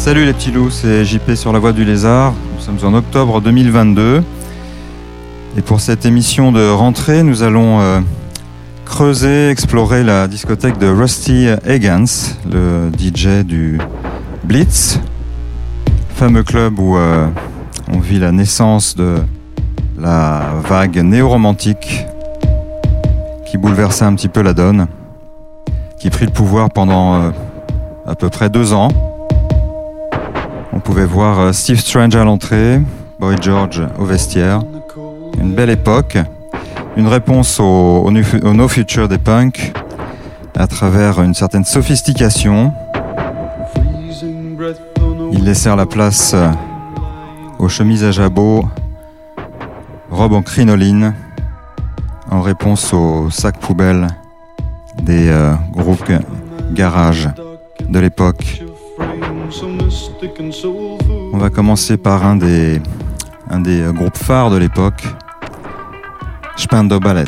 Salut les petits loups, c'est JP sur la voie du lézard. Nous sommes en octobre 2022. Et pour cette émission de rentrée, nous allons euh, creuser, explorer la discothèque de Rusty Higgins, le DJ du Blitz, fameux club où euh, on vit la naissance de la vague néo-romantique qui bouleversait un petit peu la donne, qui prit le pouvoir pendant euh, à peu près deux ans. On pouvait voir euh, Steve Strange à l'entrée, Boy George au vestiaire. Une belle époque. Une réponse au no future des punks à travers une certaine sophistication. Ils laissèrent la place euh, aux chemises à jabot, robes en crinoline, en réponse aux sacs poubelles des euh, groupes garage de l'époque. On va commencer par un des, groupes phares de l'époque, Spando Ballet.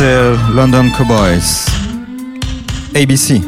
C'était London Cowboys. ABC.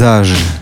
пейзажи.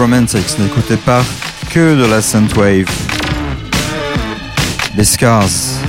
Romantics. N'écoutez pas que de la Wave. Les Scars.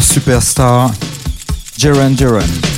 Superstar Jaron Jaron.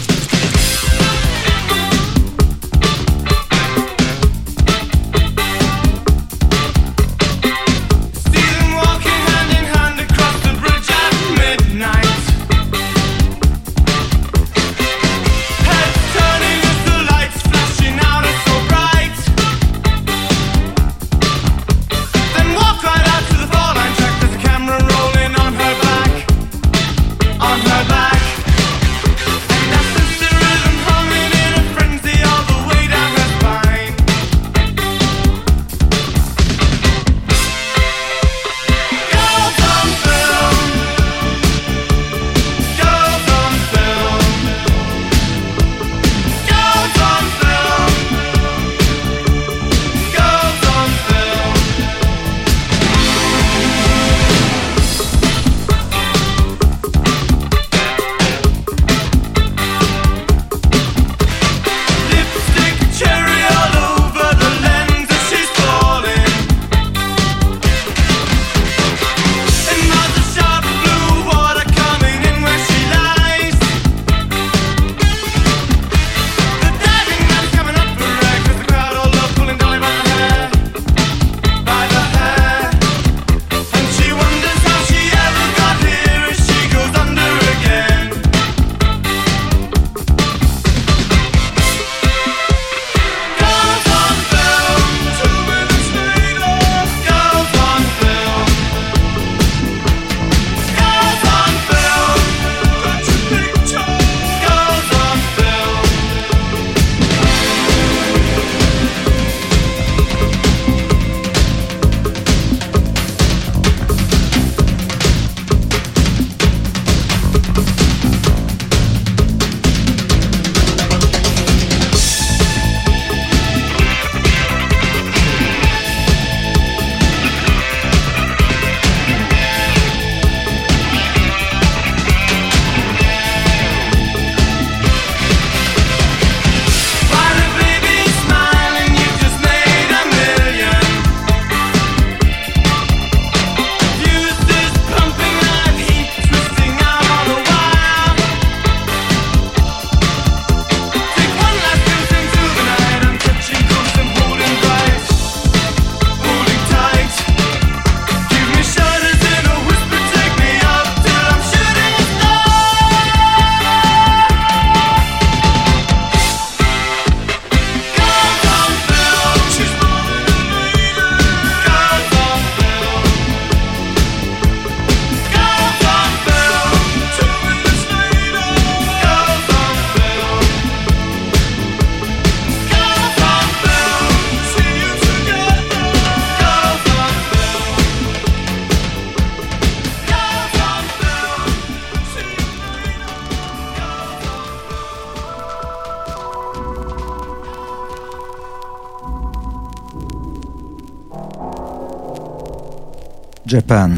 Japan.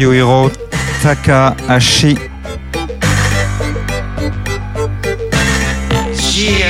Yohiro Takahashi. She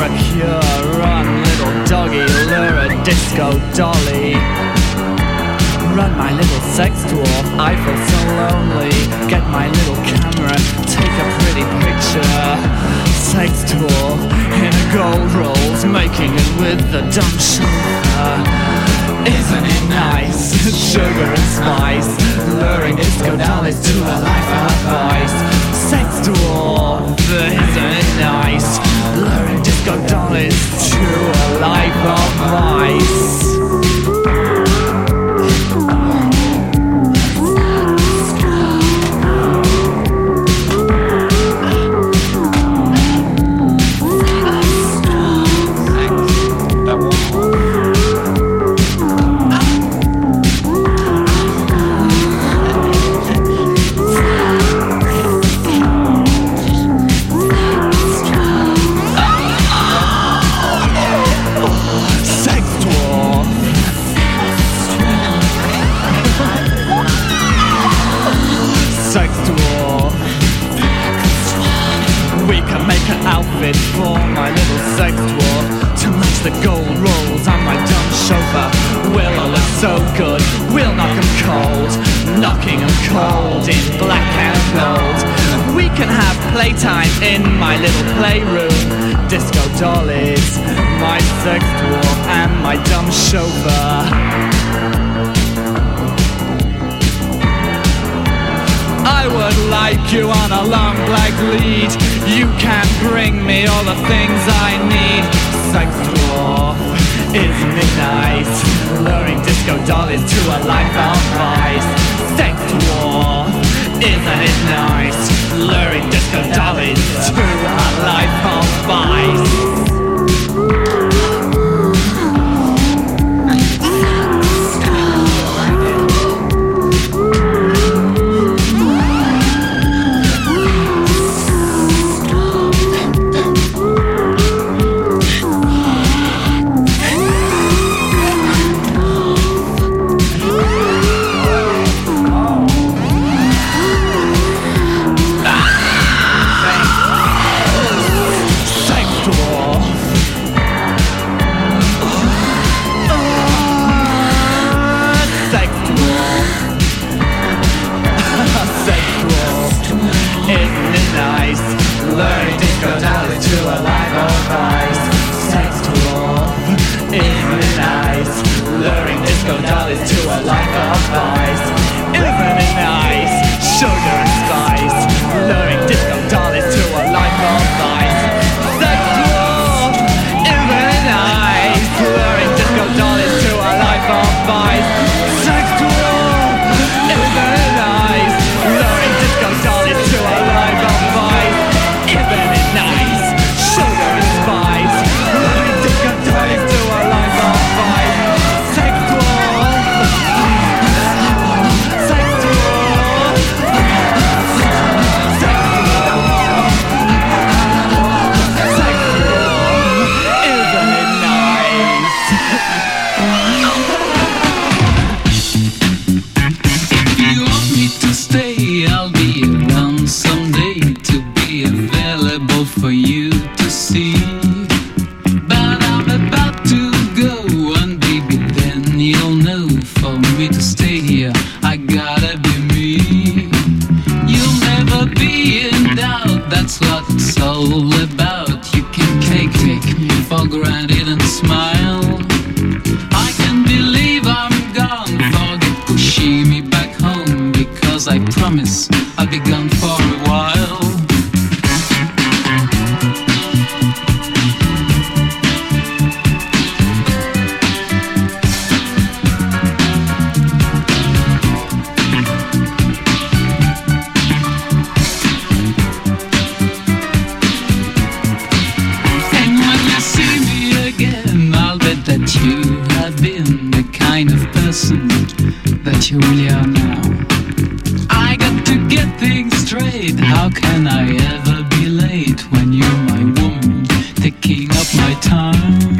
Run, little doggy, lure a disco dolly Run, my little sex tour. I feel so lonely Get my little camera, take a pretty picture Sex tour in a gold rolls Making it with the dumb chauffeur isn't it nice? Sugar and spice Luring disco dollies to a life of vice Sex duel Isn't it nice? Luring Scandal is to a life of vice. For my little sex dwarf to match the gold rolls on my dumb chauffeur. We'll I look so good, we'll knock 'em cold, Knocking 'em cold in black and gold. We can have playtime in my little playroom. Disco dollies, my sex dwarf, and my dumb chauffeur. I would like you on a long black lead. You can bring me all the things I need. Sex isn't it nice? Luring disco dollies to a life of vice. Sex dwarf, isn't it nice? Luring disco dollies to a life of vice. I ever be late when you're my woman, taking up my time?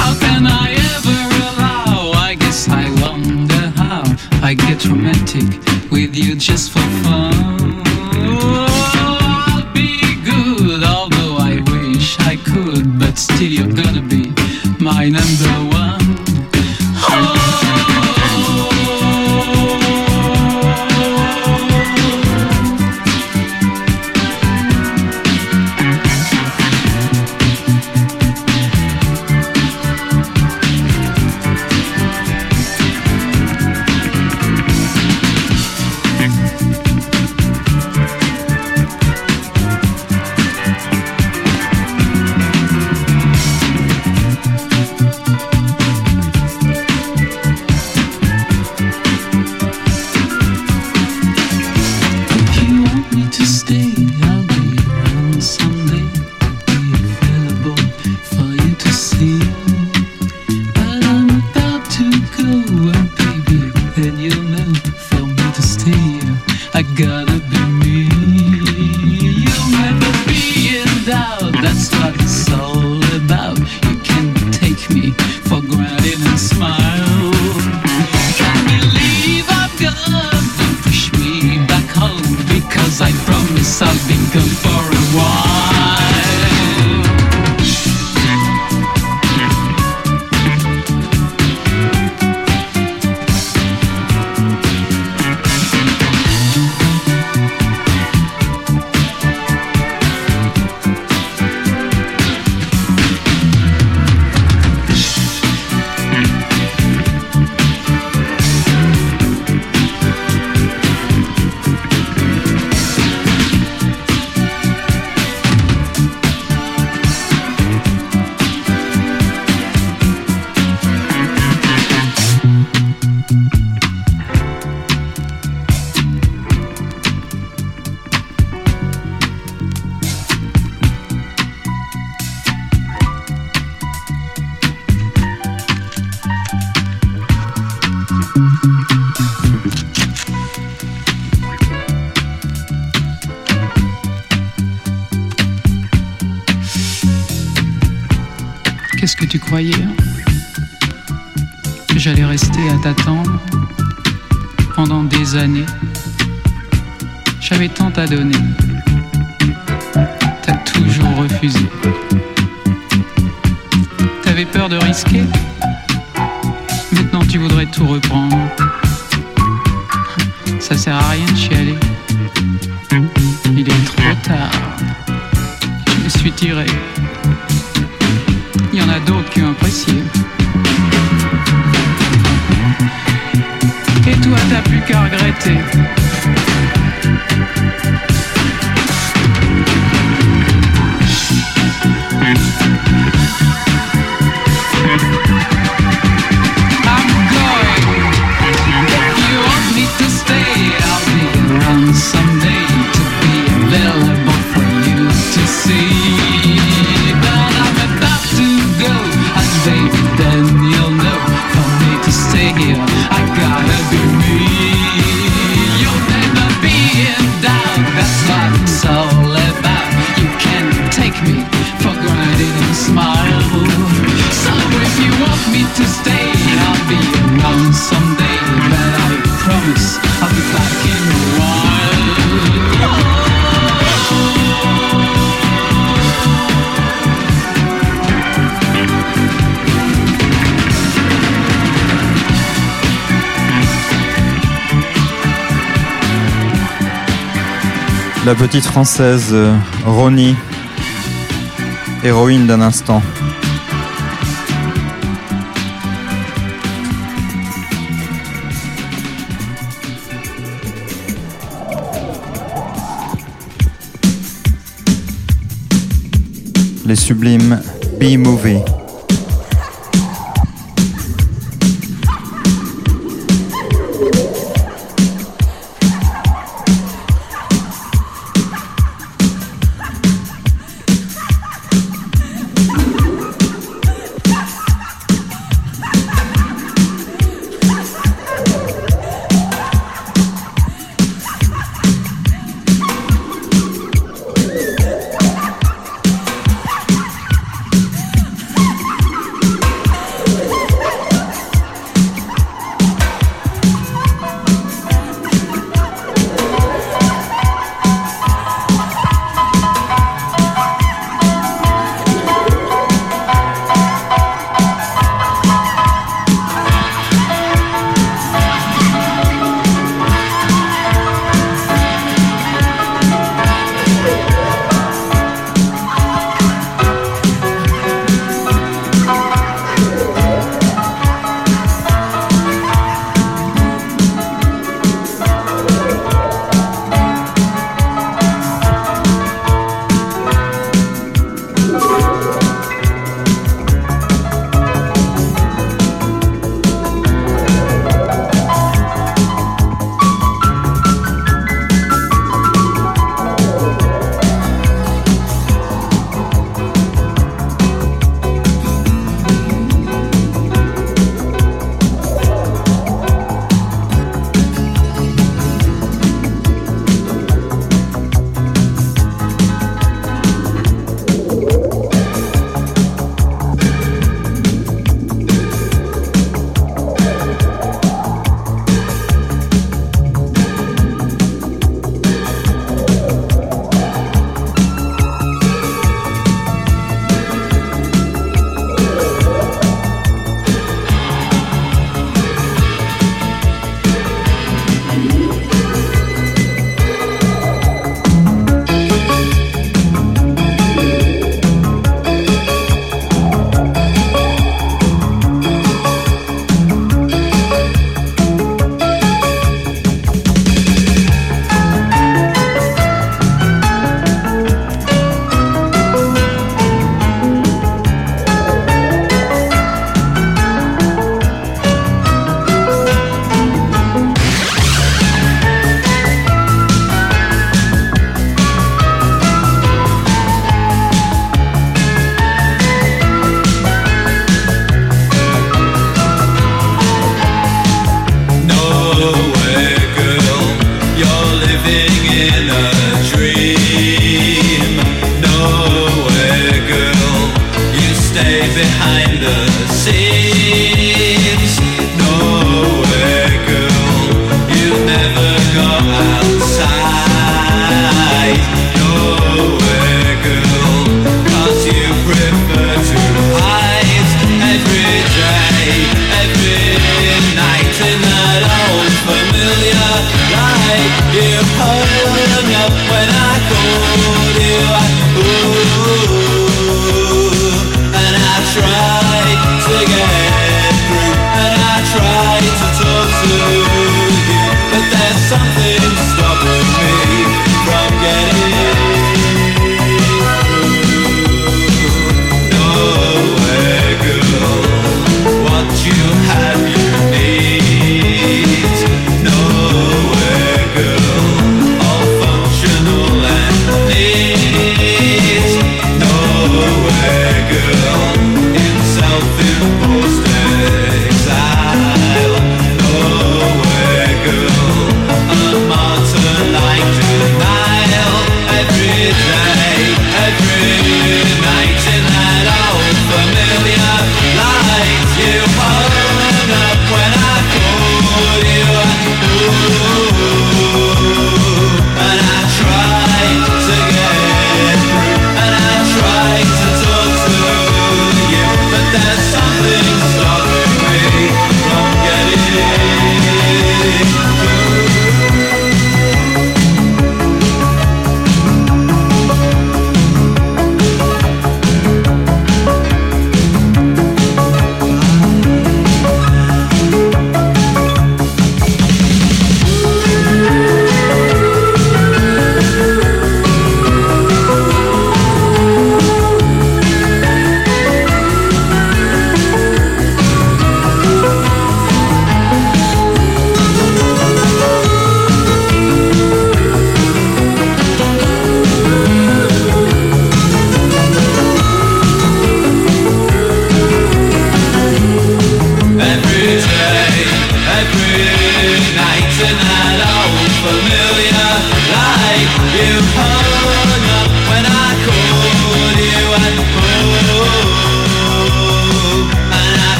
How can I ever allow? I guess I wonder how I get romantic with you just Qu'est-ce que tu croyais hein Que j'allais rester à t'attendre pendant des années J'avais tant à donner. T'as toujours refusé. T'avais peur de risquer Maintenant tu voudrais tout reprendre. Ça sert à rien de chialer. Il est trop tard. Je suis tiré. Plus qu'à regretter. La petite française euh, Ronnie, héroïne d'un instant. Les sublimes B-Movie.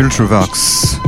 Ultravox.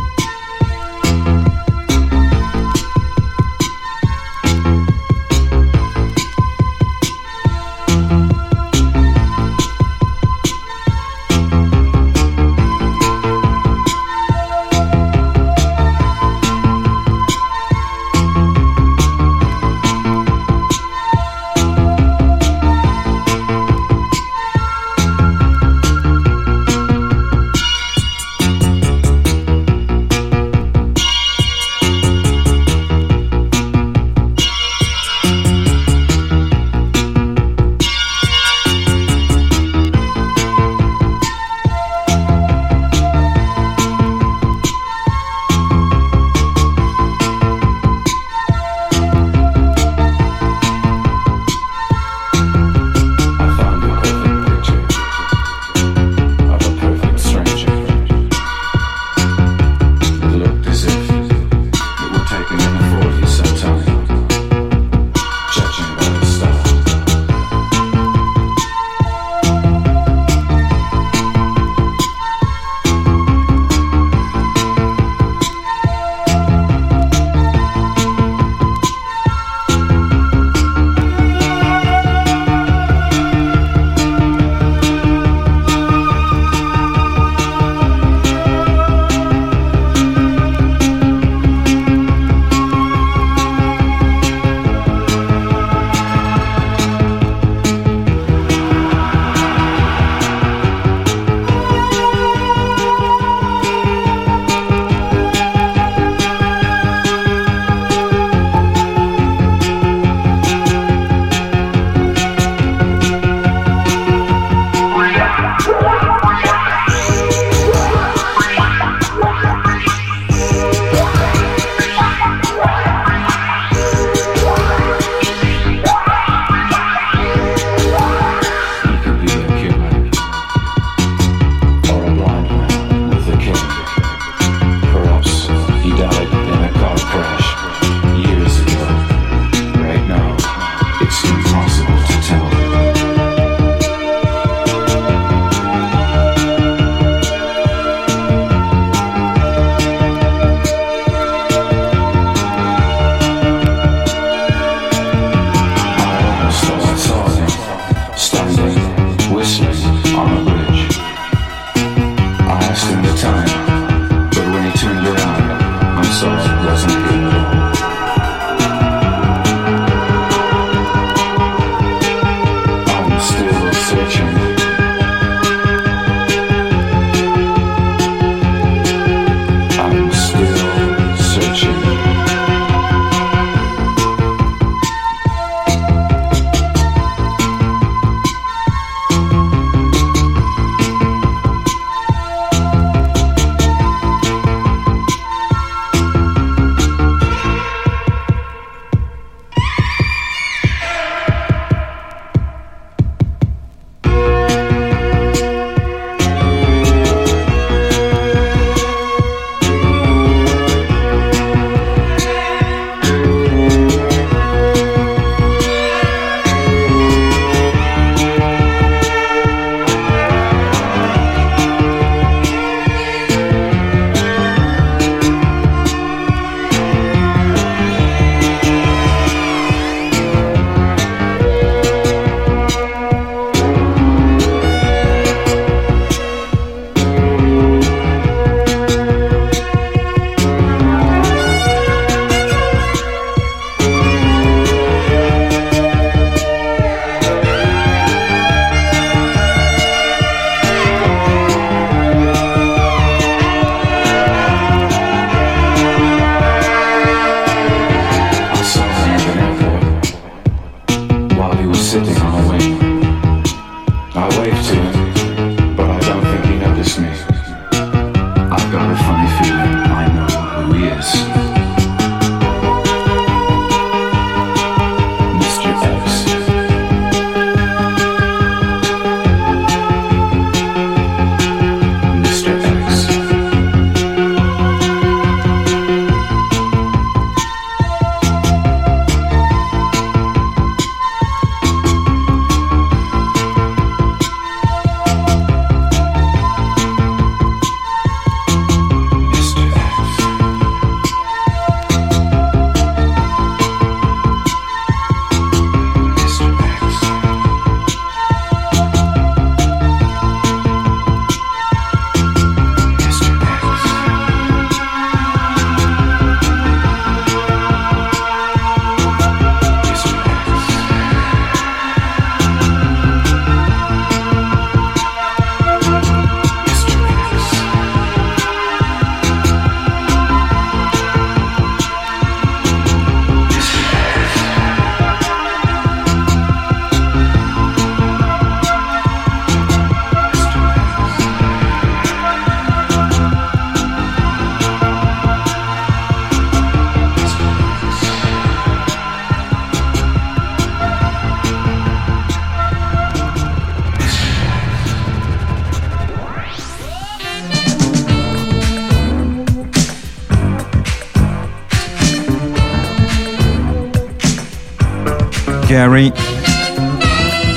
Gary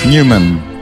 Newman.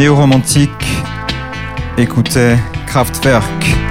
Les néo-romantiques écoutaient Kraftwerk.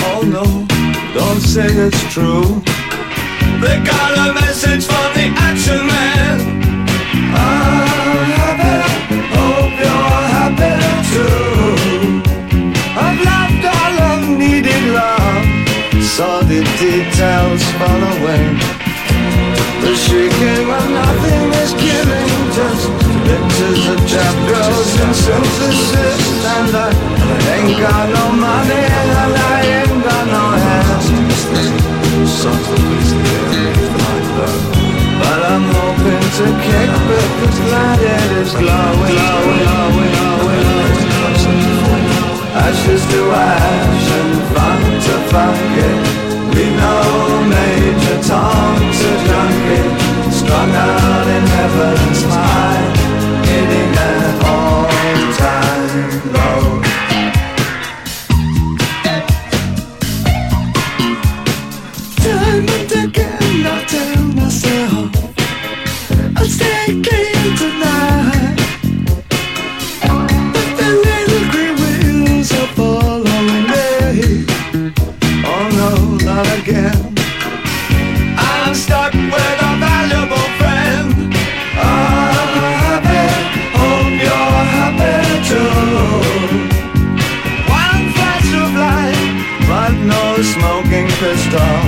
Oh no, don't say it's true. They got a message from gone away. The shrieking of nothing is killing just pictures of trap girls and synthesis. And I ain't got no money and I ain't got no hands. But I'm hoping to kick but this light that is glowing, glowing, glowing, glowing. Ashes to ash and fun to fuck it. We know. Major Tom's a junkie, strung out in heaven's high, hitting at all-time low. star.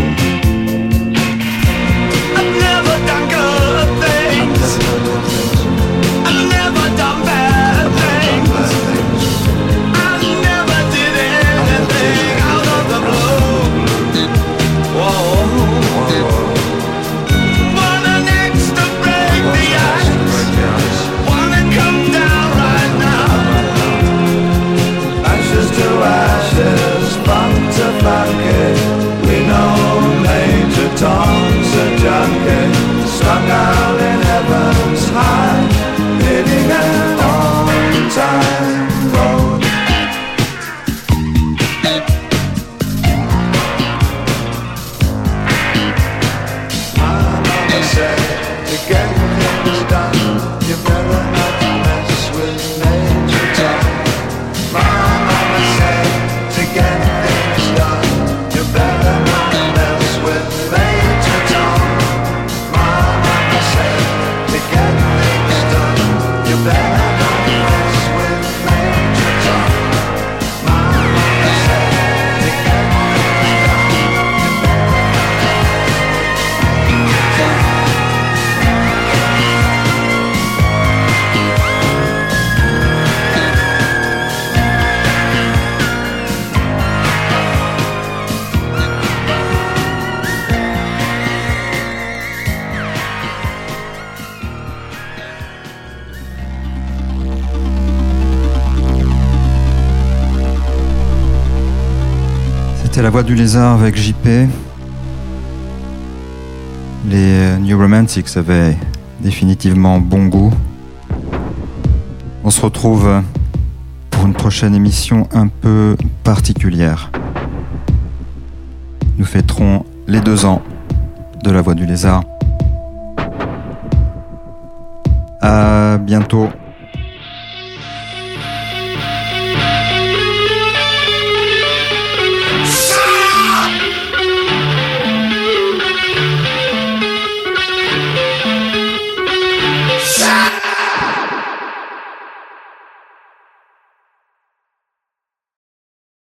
La Voix du Lézard avec JP. Les euh, New Romantics avaient définitivement bon goût. On se retrouve euh, pour une prochaine émission un peu particulière. Nous fêterons les deux ans de La Voix du Lézard. À bientôt.